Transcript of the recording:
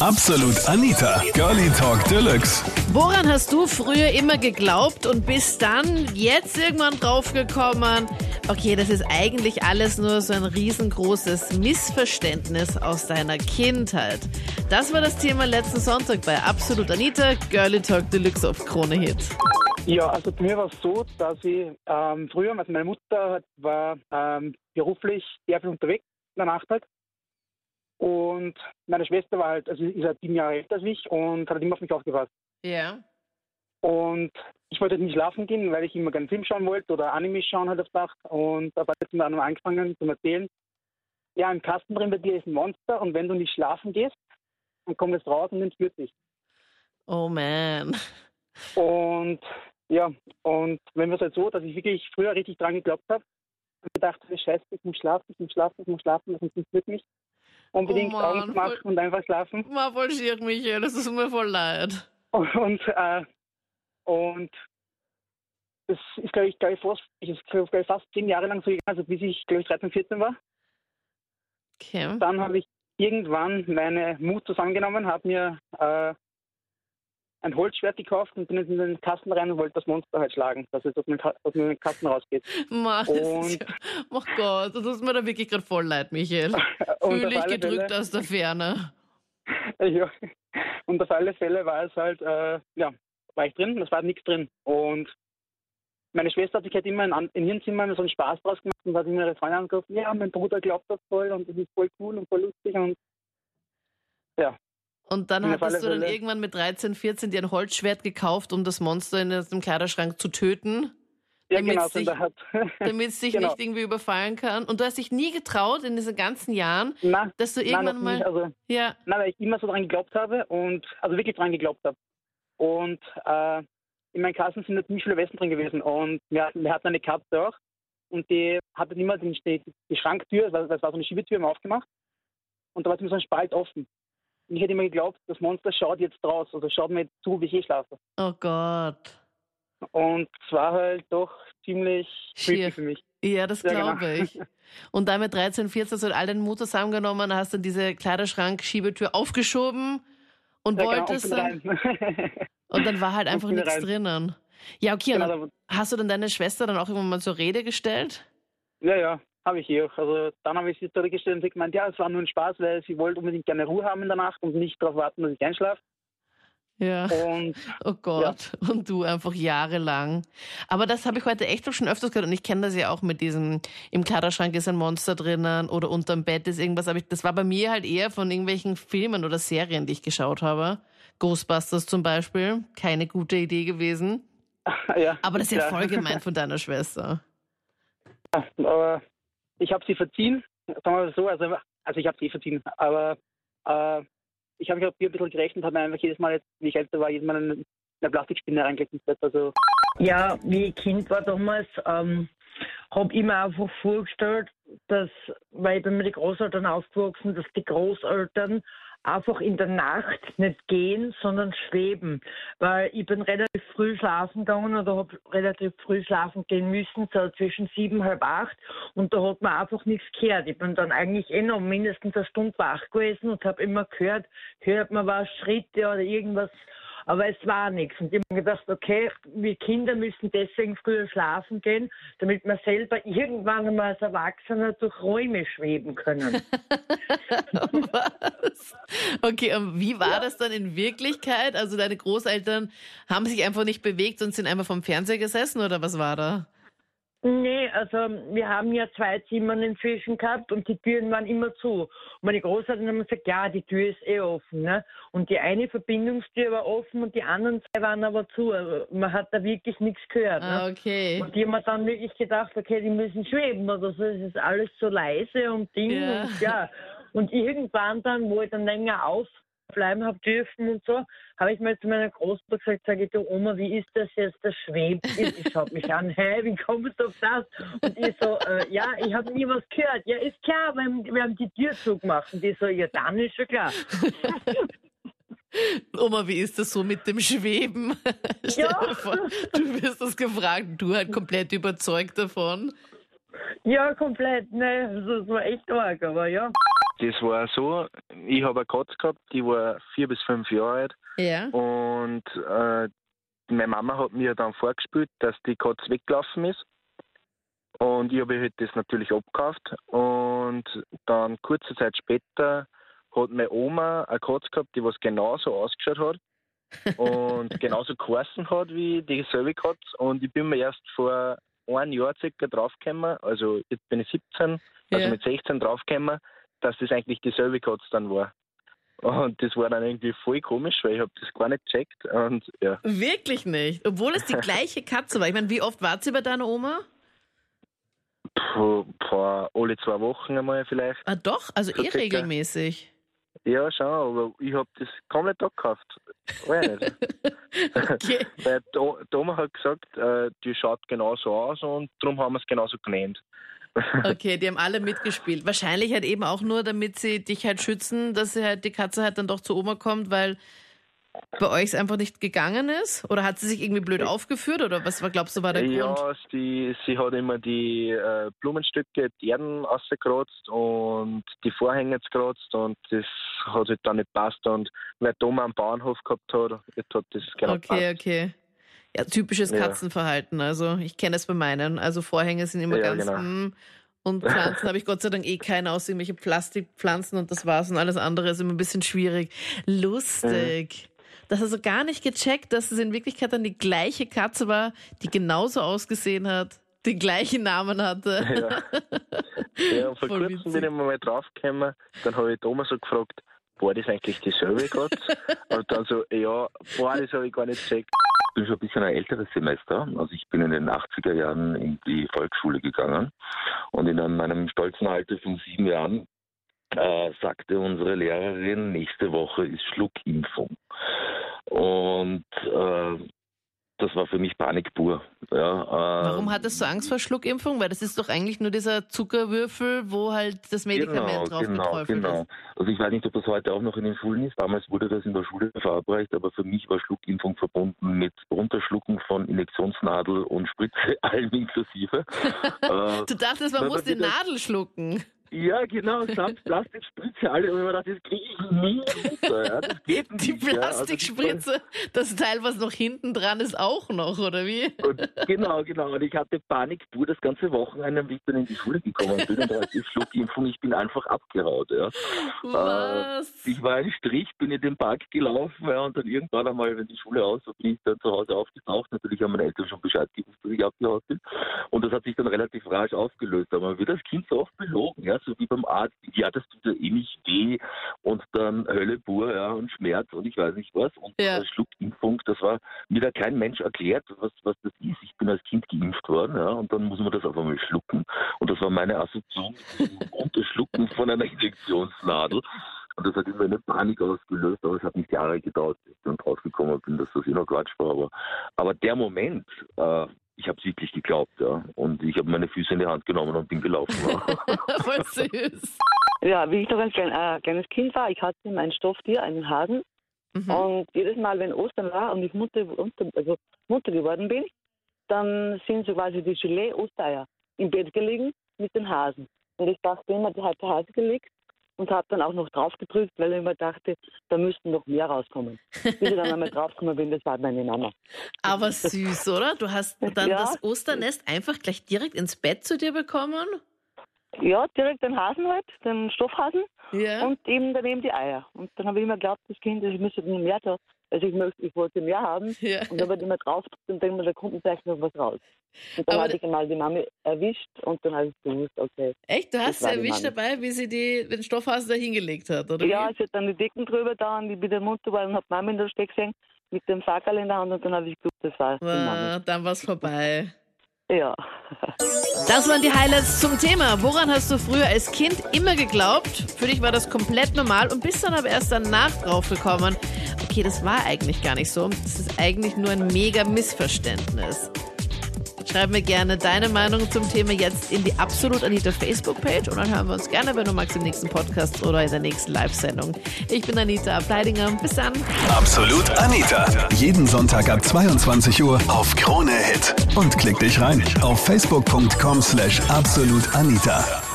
Absolut Anita, Girlie Talk Deluxe. Woran hast du früher immer geglaubt und bist dann jetzt irgendwann draufgekommen, okay, das ist eigentlich alles nur so ein riesengroßes Missverständnis aus deiner Kindheit. Das war das Thema letzten Sonntag bei Absolut Anita, Girlie Talk Deluxe auf Krone Hit. Ja, also bei mir war es so, dass ich ähm, früher, also meine Mutter war ähm, beruflich sehr viel unterwegs in der Nacht halt. Und meine Schwester war halt, also ist halt sieben Jahre älter als ich und hat immer auf mich aufgepasst. Ja. Und ich wollte halt nicht schlafen gehen, weil ich immer gerne Film schauen wollte oder Anime schauen halt auf Nacht. Und da hat sie mir dann angefangen zu erzählen, ja, im Kasten drin bei dir ist ein Monster und wenn du nicht schlafen gehst, dann kommt es raus und entführt dich. Oh man. Und ja, und wenn wir es halt so, dass ich wirklich früher richtig dran geglaubt habe und gedacht habe, scheiße, ich muss schlafen, ich muss schlafen, ich muss schlafen, das entführt mich. Unbedingt Oh Augen voll- und einfach schlafen. Mal voll schier, Michael, das ist mir voll leid. Und, äh, und das ist, glaube ich, glaube ich, fast, ist, glaub ich, fast zehn Jahre lang so gegangen, also bis ich, glaube ich, 13, 14 war. Okay. Dann habe ich irgendwann meine Mut zusammengenommen, habe mir äh, ein Holzschwert gekauft und bin jetzt in den Kasten rein und wollte das Monster halt schlagen, dass es aus dem, Ka aus dem Kasten rausgeht. Mann, das ist Und- ja, oh Gott, das tut mir da wirklich gerade voll leid, Michael. Fühle ich gedrückt Fälle- aus der Ferne. Ja. Und auf alle Fälle war es halt, äh, ja, war ich drin, es war nichts drin. Und meine Schwester hat sich halt immer in, in ihrem Zimmer so einen Spaß draus gemacht und hat immer ihre Freunde angerufen, ja, mein Bruder glaubt das voll und das ist voll cool und voll lustig und ja. Und dann hattest du dann irgendwann mit 13, 14 dir ein Holzschwert gekauft, um das Monster in dem Kleiderschrank zu töten, Ja, Damit's genau, so dich- damit es dich Genau. nicht irgendwie überfallen kann. Und du hast dich nie getraut in diesen ganzen Jahren, Nein, dass du irgendwann noch mal. nicht. Also, Ja, nein, weil ich immer so dran geglaubt habe und, also wirklich dran geglaubt habe. Und äh, in meinen Kassen sind ziemlich viele Westen drin gewesen und wir hatten, wir hatten eine Katze auch und die hatte immer den, die, die Schranktür, das war, das war so eine Schiebetür immer aufgemacht und da war immer so ein Spalt offen. Ich hätte immer geglaubt, das Monster schaut jetzt raus oder schaut mir zu, wie ich hier schlafe. oh Gott. Und es war halt doch ziemlich creepy für mich. Ja, das Ja, genau. glaube ich. Und dann mit 13, 14 hast du all deinen Mut zusammengenommen, hast dann diese Kleiderschrank-Schiebetür aufgeschoben und Ja, genau, und wolltest bin dann. Und dann war halt einfach nichts rein. drinnen. Ja, okay. Und genau, hast du dann deine Schwester dann auch irgendwann mal zur Rede gestellt? Ja, ja, habe ich hier auch. Also dann habe ich sie zurückgestellt und sie gemeint, ja, es war nur ein Spaß, weil sie wollte unbedingt gerne Ruhe haben in der Nacht und nicht darauf warten, dass ich einschlafe. Ja. Und Oh Gott. Und du einfach jahrelang. Aber das habe ich heute echt auch schon öfters gehört. Und ich kenne das ja auch mit diesem, im Kleiderschrank ist ein Monster drinnen oder unterm Bett ist irgendwas. Aber ich, das war bei mir halt eher von irgendwelchen Filmen oder Serien, die ich geschaut habe. Ghostbusters zum Beispiel. Keine gute Idee gewesen. ja. Aber das ist ja ja. voll gemein von deiner Schwester. Aber ich habe sie verziehen, sagen wir so, also, also ich habe sie verziehen, aber äh, ich habe mich auf ein bisschen gerechnet, habe mir einfach jedes Mal, jetzt, wie ich älter war, jedes Mal eine, eine Plastikspinne reingelegt. Also Ja, wie ich Kind war damals, ähm, habe ich mir einfach vorgestellt, dass, weil ich bin mit den Großeltern aufgewachsen, dass die Großeltern einfach in der Nacht nicht gehen, sondern schweben. Weil ich bin relativ früh schlafen gegangen oder habe relativ früh schlafen gehen müssen, so zwischen sieben, halb acht. Und da hat man einfach nichts gehört. Ich bin dann eigentlich eh noch mindestens eine Stunde wach gewesen und habe immer gehört, hört man was, Schritte oder irgendwas. Aber es war nichts. Und ich habe mir gedacht, okay, wir Kinder müssen deswegen früher schlafen gehen, damit wir selber irgendwann einmal als Erwachsener durch Räume schweben können. Was? Okay, und wie war das dann in Wirklichkeit? Also deine Großeltern haben sich einfach nicht bewegt und sind einfach vom Fernseher gesessen oder was war da? Nee, also wir haben ja zwei Zimmer inzwischen gehabt und die Türen waren immer zu. Und meine Großeltern haben gesagt, ja, die Tür ist eh offen. Ne? Und die eine Verbindungstür war offen und die anderen zwei waren aber zu. Also man hat da wirklich nichts gehört. Ne? Ah, okay. Und die haben dann wirklich gedacht, okay, die müssen schweben oder so. Es ist alles so leise und Ding Ja. und ja. Und irgendwann dann, wo ich dann länger aufbleiben habe dürfen und so, habe ich mal zu meiner Großmutter gesagt, sage ich, du Oma, wie ist das jetzt, das schwebt? Ich schaut mich an, hä, wie kommst du auf das? Und ich so, äh, ja, ich habe nie was gehört. Ja, ist klar, wir haben, wir haben die Tür zugemacht. Und die so, ja, dann ist schon klar. Oma, wie ist das so mit dem Schweben? Ja. vor, du wirst das gefragt, du halt komplett überzeugt davon. Ja, komplett, ne, das war echt arg, aber ja. Das war so, ich habe eine Katze gehabt, die war vier bis fünf Jahre alt Ja. und äh, meine Mama hat mir dann vorgespielt, dass die Katze weggelaufen ist. Und ich habe halt das natürlich abgekauft. Und dann kurze Zeit später hat meine Oma eine Katze gehabt, die was genauso ausgeschaut hat und genauso geheißen hat wie dieselbe Katze. Und ich bin mir erst vor ein Jahr circa draufgekommen, also jetzt bin ich 17, also Ja. mit 16 draufgekommen, dass das eigentlich dieselbe Katze dann war. Und das war dann irgendwie voll komisch, weil ich habe das gar nicht gecheckt. Und ja, Wirklich nicht. Obwohl es die gleiche Katze war. Ich meine, wie oft wart sie bei deiner Oma? puh, alle zwei Wochen einmal vielleicht. Ah, doch, also So eh circa. regelmäßig. Ja, schon, aber ich habe das komplett abgekauft. Okay. Weil die Oma hat gesagt, äh, die schaut genauso aus und darum haben wir es genauso genannt. Okay, die haben alle mitgespielt. Wahrscheinlich halt eben auch nur, damit sie dich halt schützen, dass sie halt die Katze halt dann doch zu Oma kommt, weil bei euch es einfach nicht gegangen ist? Oder hat sie sich irgendwie blöd aufgeführt? Oder was war, glaubst du, war der Grund? Ja, sie, sie hat immer die äh, Blumenstücke, die Erden rausgekratzt und die Vorhänge gekratzt und das hat halt dann nicht passt. Und weil Oma am Bauernhof gehabt hat, hat das genau Okay, gepasst. okay. Ja, typisches. Katzenverhalten. Also ich kenne es bei meinen. Also Vorhänge sind immer Ja, ganz genau. mm, und Pflanzen habe ich Gott sei Dank eh keine aus irgendwelche Plastikpflanzen und das war's und alles andere ist immer ein bisschen schwierig. Lustig. Das hast du gar nicht gecheckt, dass es in Wirklichkeit dann die gleiche Katze war, die genauso ausgesehen hat, den gleichen Namen hatte. Ja. ja, und vor Voll kurzem bin ich mal draufgekommen, dann habe ich Oma so gefragt, war das eigentlich dieselbe Katze? und dann so, ja, boah, das habe ich gar nicht gecheckt. Bin schon ein bisschen ein älteres Semester. Also ich bin in den 80er Jahren in die Volksschule gegangen und in meinem stolzen Alter von sieben Jahren äh, sagte unsere Lehrerin, nächste Woche ist Schluckimpfung. Und äh, das war für mich Panik pur. Ja, äh, Warum hattest du Angst vor Schluckimpfung? Weil das ist doch eigentlich nur dieser Zuckerwürfel, wo halt das Medikament drauf genau, geträufelt genau. ist. Also ich weiß nicht, ob das heute auch noch in den Schulen ist. Damals wurde das in der Schule verabreicht, aber für mich war Schluckimpfung verbunden mit Runterschlucken von Injektionsnadel und Spritze, allem inklusive. äh, Du dachtest, man muss die Nadel schlucken. Ja, genau, samt Plastikspritze, alle. Und ich mir dachte, das kriege ich nie runter. Ja, das geht nicht. Die ja. Also das Plastikspritze, das Teil, was noch hinten dran ist, auch noch, oder wie? Und genau, genau. Und ich hatte Panik pur das ganze Wochenende, wie ich dann in die Schule gekommen bin. Und da hatte ich Schluckimpfung, ich bin einfach abgehaut. Ja. Was? Ich war ein Strich, bin in den Park gelaufen ja, und dann irgendwann einmal, wenn die Schule aus war, bin ich dann zu Hause aufgetaucht. Natürlich haben meine Eltern schon Bescheid gewusst, dass ich abgehaut bin. Und das hat sich dann relativ rasch aufgelöst. Aber man wird als Kind so oft belogen, ja, so wie beim Arzt. Ja, das tut ja eh nicht weh und dann Hölle pur, ja, und Schmerz und ich weiß nicht was. Und Ja. äh, Schluckimpfung, das war mir da kein Mensch erklärt, was, was das ist. Ich bin als Kind geimpft worden, ja, und dann muss man das auf einmal schlucken. Und das war meine Assoziation mit diesem Unterschlucken von einer Injektionsnadel. Und das hat immer eine Panik ausgelöst, aber es hat nicht Jahre gedauert, bis ich dann draufgekommen bin, dass das eh noch Quatsch war. Aber, aber der Moment, äh, ich habe es wirklich geglaubt, ja. Und ich habe meine Füße in die Hand genommen und bin gelaufen. Ja. Voll süß. Ja, wie ich noch ein klein, äh, kleines Kind war, ich hatte mein Stofftier, einen Hasen. Mhm. Und jedes Mal, wenn Ostern war und ich Mutter, also Mutter geworden bin, dann sind so quasi die Gelee-Ostereier im Bett gelegen mit den Hasen. Und ich dachte immer, da hat der Hase gelegt und habe dann auch noch drauf gedrückt, weil ich immer dachte, da müssten noch mehr rauskommen. Bis ich dann einmal draufgekommen bin, das war meine Mama. Aber süß, oder? Du hast dann Ja. das Osternest einfach gleich direkt ins Bett zu dir bekommen? Ja, direkt den Hasen halt, den Stoffhasen Ja. und eben daneben die Eier. Und dann habe ich immer geglaubt, das Kind, ich müsste noch mehr da. Also ich möchte, ich wollte mehr haben. ja. Und dann habe ich immer drauf und denke mir, da kommt vielleicht noch was raus. Und dann Aber habe ich einmal die Mami erwischt und dann habe ich gewusst, okay. Echt? Du hast sie die erwischt Mami. dabei, wie sie die, den Stoffhasen da hingelegt hat, oder? Ja, wie? hat dann die Decken drüber da und ich bin der Munter war und habe Mami in der Steck gesehen mit dem Fackel in der Hand und dann habe ich gewusst, das war die Ah, dann war's vorbei. Ja. Das waren die Highlights zum Thema. Woran hast du früher als Kind immer geglaubt? Für dich war das komplett normal und bist dann aber erst danach drauf gekommen. Okay, das war eigentlich gar nicht so. Das ist eigentlich nur ein mega Missverständnis. Schreib mir gerne deine Meinung zum Thema jetzt in die Absolut Anita Facebook-Page und dann hören wir uns gerne, wenn du magst, im nächsten Podcast oder in der nächsten Live-Sendung. Ich bin Anita Ableidinger. Bis dann. Absolut Anita. Jeden Sonntag ab 22 Uhr auf Krone Hit. Und klick dich rein auf facebook.com slash absolutanita.